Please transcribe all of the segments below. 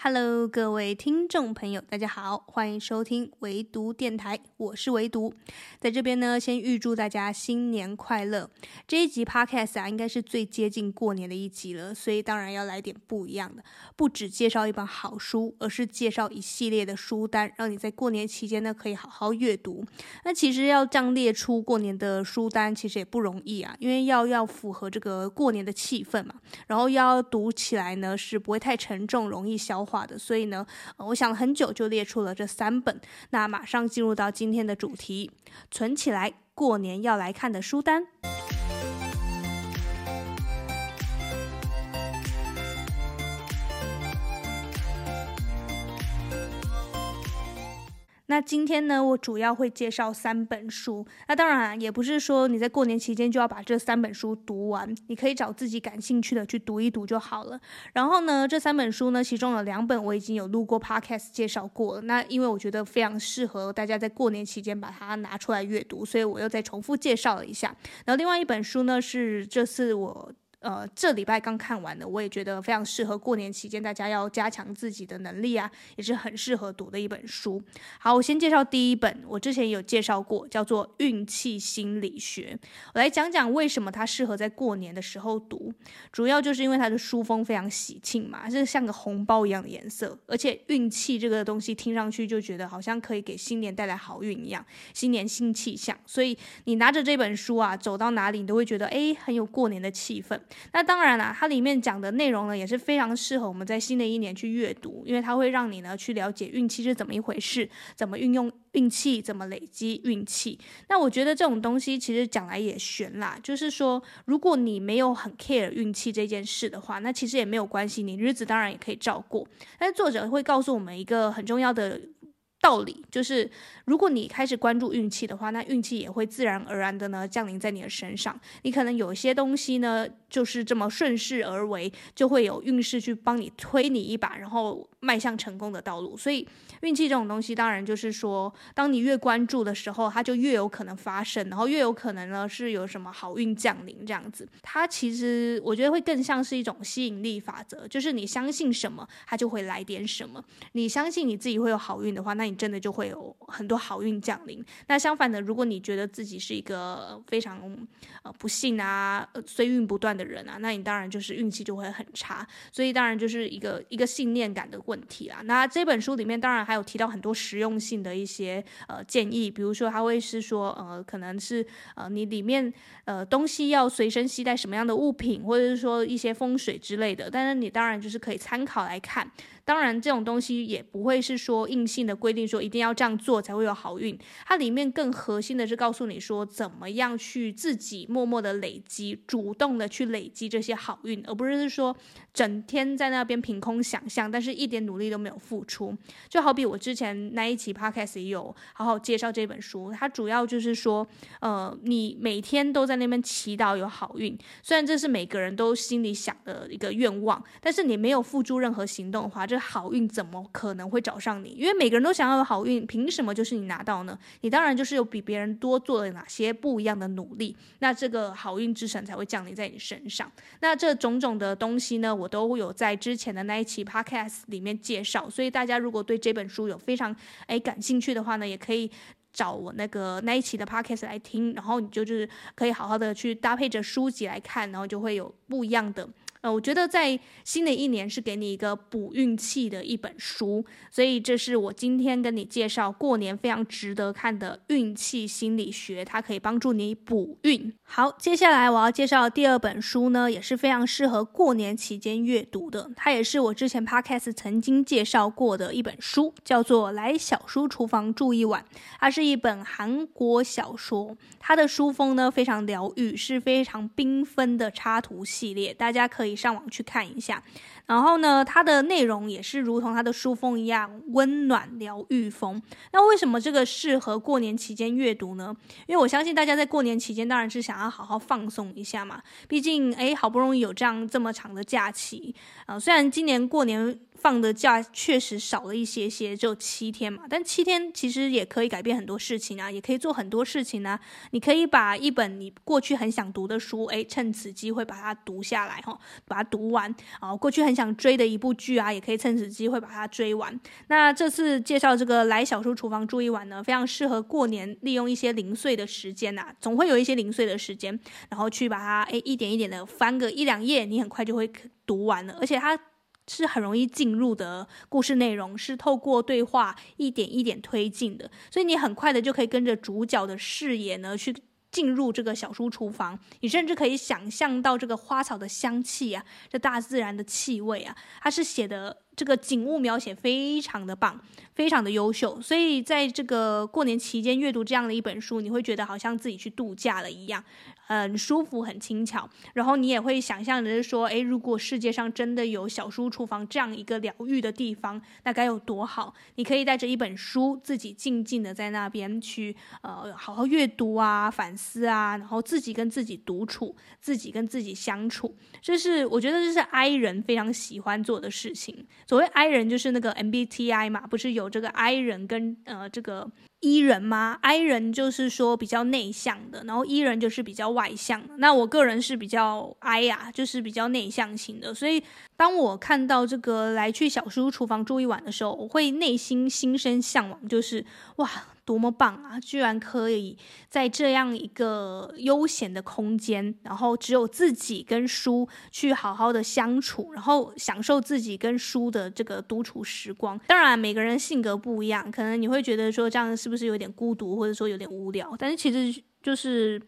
Hello，各位听众朋友，大家好，欢迎收听唯读电台，我是唯读，在这边呢，先预祝大家新年快乐。这一集 Podcast 啊，应该是最接近过年的一集了，所以当然要来点不一样的，不只介绍一本好书，而是介绍一系列的书单，让你在过年期间呢可以好好阅读。那其实要这样列出过年的书单，其实也不容易啊，因为要要符合这个过年的气氛嘛，然后要读起来呢是不会太沉重，容易消画。的，所以呢，我想了很久就列出了这三本。那马上进入到今天的主题，存起来，过年要来看的书单。那今天呢，我主要会介绍三本书。那当然，也不是说你在过年期间就要把这三本书读完，你可以找自己感兴趣的去读一读就好了。然后呢，这三本书呢，其中有两本我已经有录过 podcast 介绍过了。那因为我觉得非常适合大家在过年期间把它拿出来阅读，所以我又再重复介绍了一下。然后另外一本书呢，是这次我。呃，这礼拜刚看完的，我也觉得非常适合过年期间大家要加强自己的能力啊，也是很适合读的一本书。好，我先介绍第一本，我之前有介绍过，叫做《运气心理学》。我来讲讲为什么它适合在过年的时候读，主要就是因为它的书封非常喜庆嘛，是像个红包一样的颜色，而且运气这个东西听上去就觉得好像可以给新年带来好运一样，新年新气象，所以你拿着这本书啊，走到哪里你都会觉得诶，很有过年的气氛。那当然啦，它里面讲的内容呢，也是非常适合我们在新的一年去阅读，因为它会让你呢去了解运气是怎么一回事，怎么运用运气，怎么累积运气。那我觉得这种东西其实讲来也玄啦，就是说，如果你没有很 care 运气这件事的话，那其实也没有关系，你日子当然也可以照过。但是作者会告诉我们一个很重要的。道理就是，如果你开始关注运气的话，那运气也会自然而然的呢降临在你的身上。你可能有些东西呢，就是这么顺势而为，就会有运势去帮你推你一把，然后迈向成功的道路。所以运气这种东西，当然就是说，当你越关注的时候，它就越有可能发生，然后越有可能呢是有什么好运降临这样子。它其实我觉得会更像是一种吸引力法则，就是你相信什么，它就会来点什么。你相信你自己会有好运的话，那你真的就会有很多好运降临。那相反的，如果你觉得自己是一个非常呃不幸啊、衰运不断的人啊，那你当然就是运气就会很差。所以当然就是一个一个信念感的问题啦。那这本书里面当然还有提到很多实用性的一些呃建议，比如说他会是说呃可能是呃你里面呃东西要随身携带什么样的物品，或者是说一些风水之类的。但是你当然就是可以参考来看。当然，这种东西也不会是说硬性的规定，说一定要这样做才会有好运。它里面更核心的是告诉你说，怎么样去自己默默的累积，主动的去累积这些好运，而不是说整天在那边凭空想象，但是一点努力都没有付出。就好比我之前那一期 podcast 也有好好介绍这本书，它主要就是说，呃，你每天都在那边祈祷有好运，虽然这是每个人都心里想的一个愿望，但是你没有付诸任何行动的话，这好运怎么可能会找上你？因为每个人都想要有好运，凭什么就是你拿到呢？你当然就是有比别人多做了哪些不一样的努力，那这个好运之神才会降临在你身上。那这种种的东西呢，我都有在之前的那一期 podcast 里面介绍，所以大家如果对这本书有非常哎感兴趣的话呢，也可以找我那个那一期的 podcast 来听，然后你就是可以好好的去搭配着书籍来看，然后就会有不一样的。呃，我觉得在新的一年是给你一个补运气的一本书，所以这是我今天跟你介绍过年非常值得看的运气心理学，它可以帮助你补运。好，接下来我要介绍第二本书呢，也是非常适合过年期间阅读的，它也是我之前 Podcast 曾经介绍过的一本书，叫做《来小书厨房住一晚》，它是一本韩国小说，它的书风呢非常疗愈，是非常缤纷的插图系列，大家可以。可以上网去看一下，然后呢，它的内容也是如同它的书封一样温暖疗愈风。那为什么这个适合过年期间阅读呢？因为我相信大家在过年期间当然是想要好好放松一下嘛，毕竟诶，好不容易有这样这么长的假期啊，虽然今年过年。放的假确实少了一些些，只有七天嘛。但七天其实也可以改变很多事情啊，也可以做很多事情啊。你可以把一本你过去很想读的书，诶，趁此机会把它读下来哈，把它读完啊。过去很想追的一部剧啊，也可以趁此机会把它追完。那这次介绍这个来小叔厨房住一晚呢，非常适合过年利用一些零碎的时间呐、啊，总会有一些零碎的时间，然后去把它诶一点一点的翻个一两页，你很快就会读完了，而且它。是很容易进入的故事内容，是透过对话一点一点推进的，所以你很快的就可以跟着主角的视野呢去进入这个小书厨房，你甚至可以想象到这个花草的香气啊，这大自然的气味啊，它是写的这个景物描写非常的棒，非常的优秀，所以在这个过年期间阅读这样的一本书，你会觉得好像自己去度假了一样。很舒服，很轻巧，然后你也会想象着说，诶，如果世界上真的有小书厨房这样一个疗愈的地方，那该有多好！你可以带着一本书，自己静静的在那边去，呃，好好阅读啊，反思啊，然后自己跟自己独处，自己跟自己相处，这是我觉得这是 I 人非常喜欢做的事情。所谓 I 人，就是那个 MBTI 嘛，不是有这个 I 人跟呃这个。E 人吗？I 人就是说比较内向的，然后 E 人就是比较外向。那我个人是比较 I 呀，就是比较内向型的。所以当我看到这个来去小书厨房住一晚的时候，我会内心心生向往，就是哇。多么棒啊！居然可以在这样一个悠闲的空间，然后只有自己跟书去好好的相处，然后享受自己跟书的这个独处时光。当然，每个人性格不一样，可能你会觉得说这样是不是有点孤独，或者说有点无聊？但是其实就是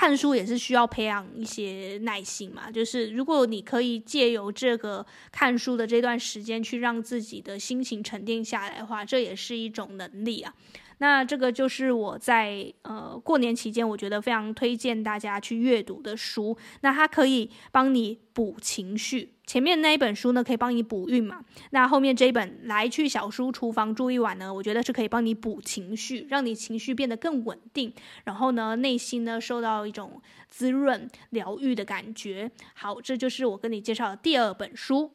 看书也是需要培养一些耐心嘛。就是如果你可以借由这个看书的这段时间去让自己的心情沉淀下来的话，这也是一种能力啊。那这个就是我在呃过年期间，我觉得非常推荐大家去阅读的书。那它可以帮你补情绪，前面那一本书呢可以帮你补运嘛。那后面这一本来去小书厨房住一晚呢，我觉得是可以帮你补情绪，让你情绪变得更稳定，然后呢内心呢受到一种滋润疗愈的感觉。好，这就是我跟你介绍的第二本书。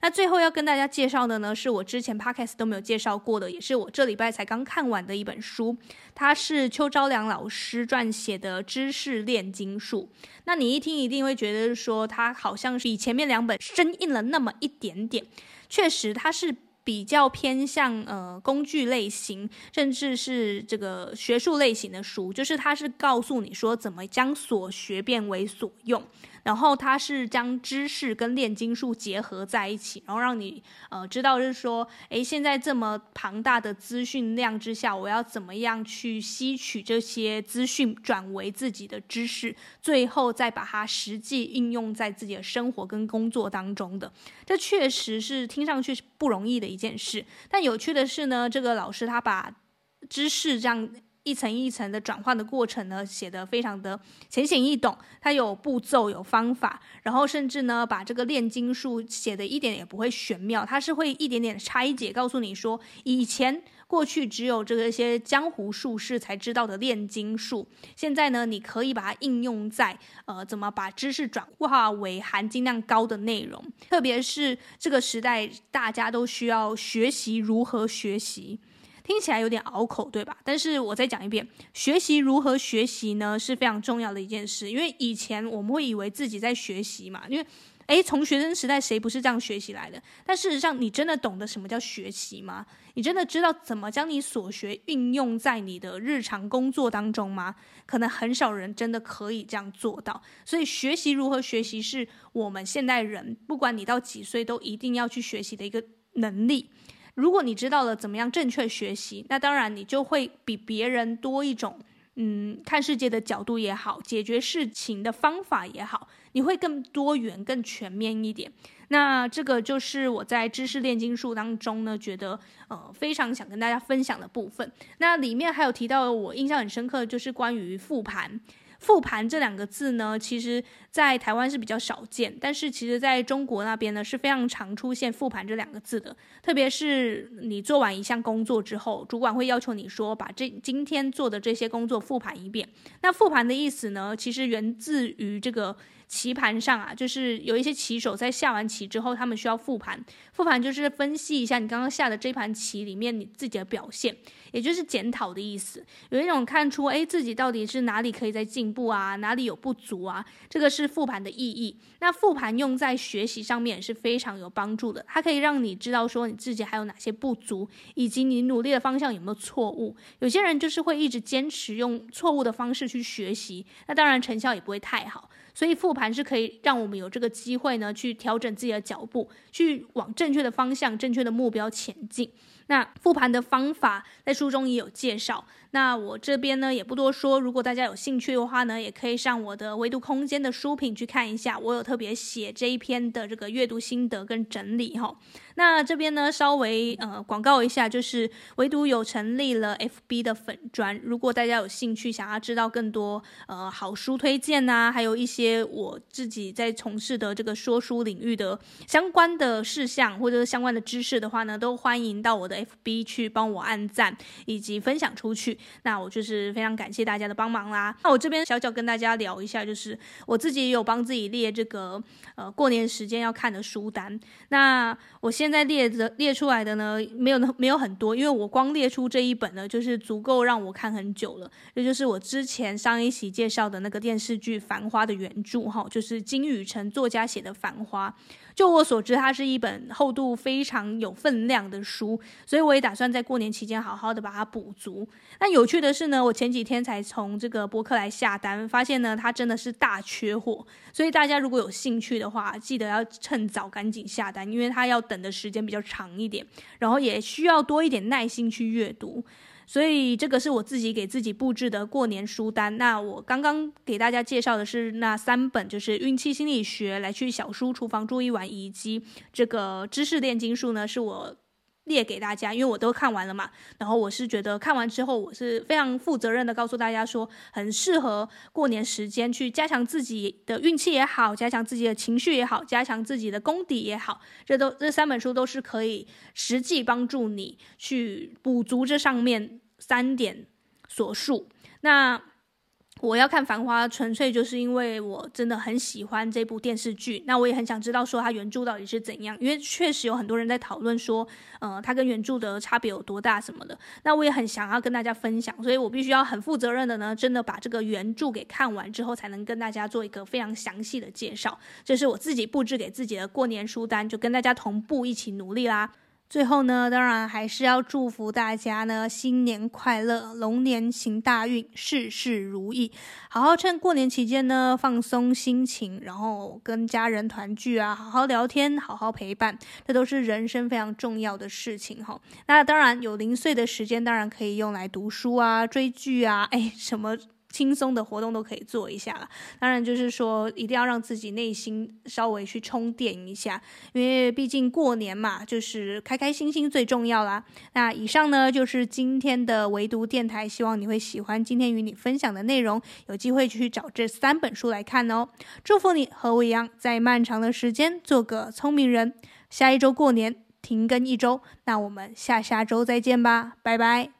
那最后要跟大家介绍的呢，是我之前 podcast 都没有介绍过的，也是我这礼拜才刚看完的一本书。它是邱昭良老师撰写的《知识炼金术》。那你一听一定会觉得说，它好像是比前面两本生硬了那么一点点。确实，它是比较偏向呃工具类型，甚至是这个学术类型的书，就是它是告诉你说怎么将所学变为所用。然后它是将知识跟炼金术结合在一起，然后让你呃知道就是说，诶，现在这么庞大的资讯量之下，我要怎么样去吸取这些资讯，转为自己的知识，最后再把它实际应用在自己的生活跟工作当中的。这确实是听上去是不容易的一件事，但有趣的是呢，这个老师他把知识这样。一层一层的转换的过程呢，写得非常的浅显易懂，它有步骤有方法，然后甚至呢把这个炼金术写得一点也不会玄妙，它是会一点点拆解，告诉你说以前过去只有这个一些江湖术士才知道的炼金术，现在呢你可以把它应用在呃怎么把知识转化为含金量高的内容，特别是这个时代大家都需要学习如何学习。听起来有点拗口，对吧？但是我再讲一遍，学习如何学习呢？是非常重要的一件事。因为以前我们会以为自己在学习嘛，因为，诶，从学生时代谁不是这样学习来的？但事实上，你真的懂得什么叫学习吗？你真的知道怎么将你所学运用在你的日常工作当中吗？可能很少人真的可以这样做到。所以，学习如何学习，是我们现代人，不管你到几岁，都一定要去学习的一个能力。如果你知道了怎么样正确学习，那当然你就会比别人多一种，嗯，看世界的角度也好，解决事情的方法也好，你会更多元、更全面一点。那这个就是我在知识炼金术当中呢，觉得呃非常想跟大家分享的部分。那里面还有提到我印象很深刻就是关于复盘。复盘这两个字呢，其实在台湾是比较少见，但是其实在中国那边呢是非常常出现复盘这两个字的。特别是你做完一项工作之后，主管会要求你说把这今天做的这些工作复盘一遍。那复盘的意思呢，其实源自于这个棋盘上啊，就是有一些棋手在下完棋之后，他们需要复盘。复盘就是分析一下你刚刚下的这盘棋里面你自己的表现，也就是检讨的意思。有一种看出，哎，自己到底是哪里可以再进步啊，哪里有不足啊，这个是复盘的意义。那复盘用在学习上面也是非常有帮助的，它可以让你知道说你自己还有哪些不足，以及你努力的方向有没有错误。有些人就是会一直坚持用错误的方式去学习，那当然成效也不会太好。所以复盘是可以让我们有这个机会呢，去调整自己的脚步，去往正确的方向、正确的目标前进。那复盘的方法在书中也有介绍。那我这边呢也不多说，如果大家有兴趣的话呢，也可以上我的微读空间的书评去看一下，我有特别写这一篇的这个阅读心得跟整理哈。那这边呢稍微呃广告一下，就是唯独有成立了 FB 的粉专，如果大家有兴趣想要知道更多呃好书推荐呐、还有一些我自己在从事的这个说书领域的相关的事项或者相关的知识的话呢，都欢迎到我的 FB 去帮我按赞以及分享出去。那我就是非常感谢大家的帮忙啦。那我这边小小跟大家聊一下，就是我自己也有帮自己列这个呃过年时间要看的书单。那我现在列的列出来的呢，没有没有很多，因为我光列出这一本呢，就是足够让我看很久了。这就是我之前上一期介绍的那个电视剧《繁花》的原著哈，就是金宇澄作家写的《繁花》。就我所知，它是一本厚度非常有分量的书，所以我也打算在过年期间好好的把它补足。那有趣的是呢，我前几天才从这个博客来下单，发现呢它真的是大缺货，所以大家如果有兴趣的话，记得要趁早赶紧下单，因为它要等的时间比较长一点，然后也需要多一点耐心去阅读。所以这个是我自己给自己布置的过年书单。那我刚刚给大家介绍的是那三本，就是《运气心理学》、《来去小书厨房住一晚》以及这个《知识炼金术》呢，是我。列给大家，因为我都看完了嘛。然后我是觉得看完之后，我是非常负责任的告诉大家说，很适合过年时间去加强自己的运气也好，加强自己的情绪也好，加强自己的功底也好。这都这三本书都是可以实际帮助你去补足这上面三点所述。那。我要看《繁花》，纯粹就是因为我真的很喜欢这部电视剧。那我也很想知道说它原著到底是怎样，因为确实有很多人在讨论说，呃，它跟原著的差别有多大什么的。那我也很想要跟大家分享，所以我必须要很负责任的呢，真的把这个原著给看完之后，才能跟大家做一个非常详细的介绍。这是我自己布置给自己的过年书单，就跟大家同步一起努力啦。最后呢，当然还是要祝福大家呢，新年快乐，龙年行大运，事事如意。好好趁过年期间呢，放松心情，然后跟家人团聚啊，好好聊天，好好陪伴，这都是人生非常重要的事情哈。那当然有零碎的时间，当然可以用来读书啊、追剧啊，哎，什么。轻松的活动都可以做一下了，当然就是说一定要让自己内心稍微去充电一下，因为毕竟过年嘛，就是开开心心最重要啦。那以上呢就是今天的唯独电台，希望你会喜欢今天与你分享的内容，有机会去找这三本书来看哦。祝福你和我一样，在漫长的时间做个聪明人。下一周过年停更一周，那我们下下周再见吧，拜拜。